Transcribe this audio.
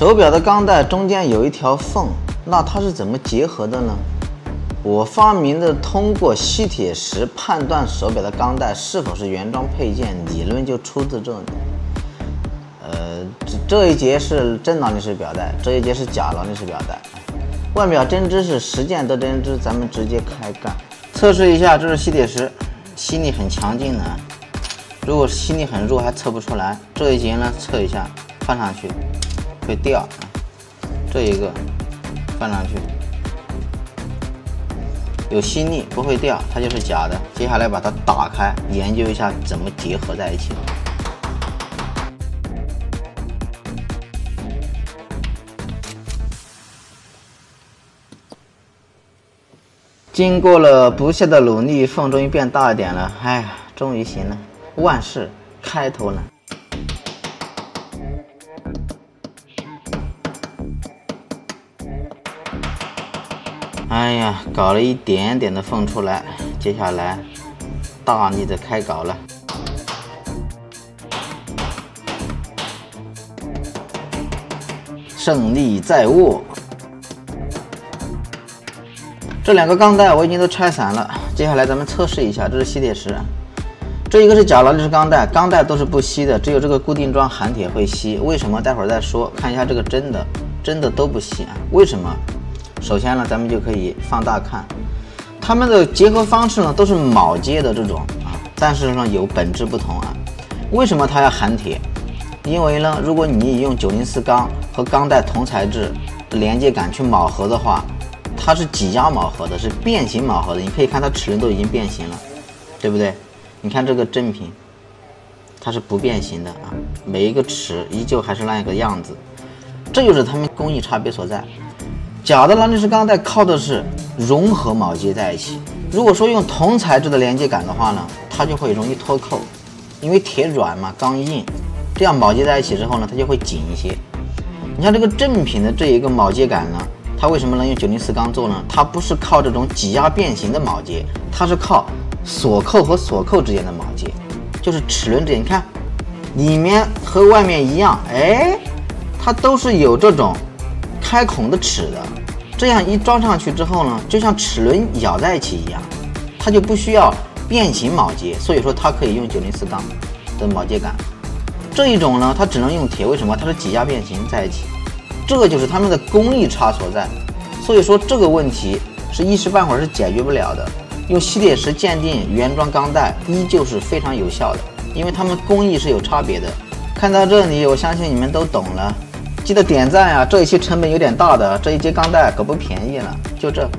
手表的钢带中间有一条缝，那它是怎么结合的呢？我发明的通过吸铁石判断手表的钢带是否是原装配件理论就出自这里。呃，这这一节是真劳力士表带，这一节是假劳力士表带。腕表针织是实践得针织，咱们直接开干，测试一下。这是吸铁石，吸力很强劲的。如果吸力很弱，还测不出来。这一节呢，测一下，放上去会掉。这一个放上去。有吸力不会掉，它就是假的。接下来把它打开，研究一下怎么结合在一起。经过了不懈的努力，缝终于变大一点了。哎呀，终于行了，万事开头难。哎呀，搞了一点点的缝出来，接下来大力的开搞了。胜利在握。这两个钢带我已经都拆散了，接下来咱们测试一下。这是吸铁石，这一个是假劳力士钢带，钢带都是不吸的，只有这个固定装含铁会吸。为什么？待会儿再说。看一下这个真的，真的都不吸啊？为什么？首先呢，咱们就可以放大看，它们的结合方式呢都是铆接的这种啊，但是呢有本质不同啊。为什么它要含铁？因为呢，如果你用九零四钢和钢带同材质连接杆去铆合的话，它是挤压铆合的，是变形铆合的。你可以看它齿轮都已经变形了，对不对？你看这个正品，它是不变形的啊，每一个齿依旧还是那一个样子，这就是它们工艺差别所在。假的劳力士钢带靠的是融合铆接在一起。如果说用铜材质的连接杆的话呢，它就会容易脱扣，因为铁软嘛，钢硬，这样铆接在一起之后呢，它就会紧一些。你像这个正品的这一个铆接杆呢，它为什么能用九零四钢做呢？它不是靠这种挤压变形的铆接，它是靠锁扣和锁扣之间的铆接，就是齿轮之间。你看，里面和外面一样，哎，它都是有这种。开孔的齿的，这样一装上去之后呢，就像齿轮咬在一起一样，它就不需要变形铆接，所以说它可以用九零四钢的铆接杆。这一种呢，它只能用铁，为什么？它是挤压变形在一起，这个就是他们的工艺差所在。所以说这个问题是一时半会儿是解决不了的。用吸铁石鉴定原装钢带依旧是非常有效的，因为他们工艺是有差别的。看到这里，我相信你们都懂了。记得点赞呀！这一期成本有点大的，这一节钢带可不便宜了，就这。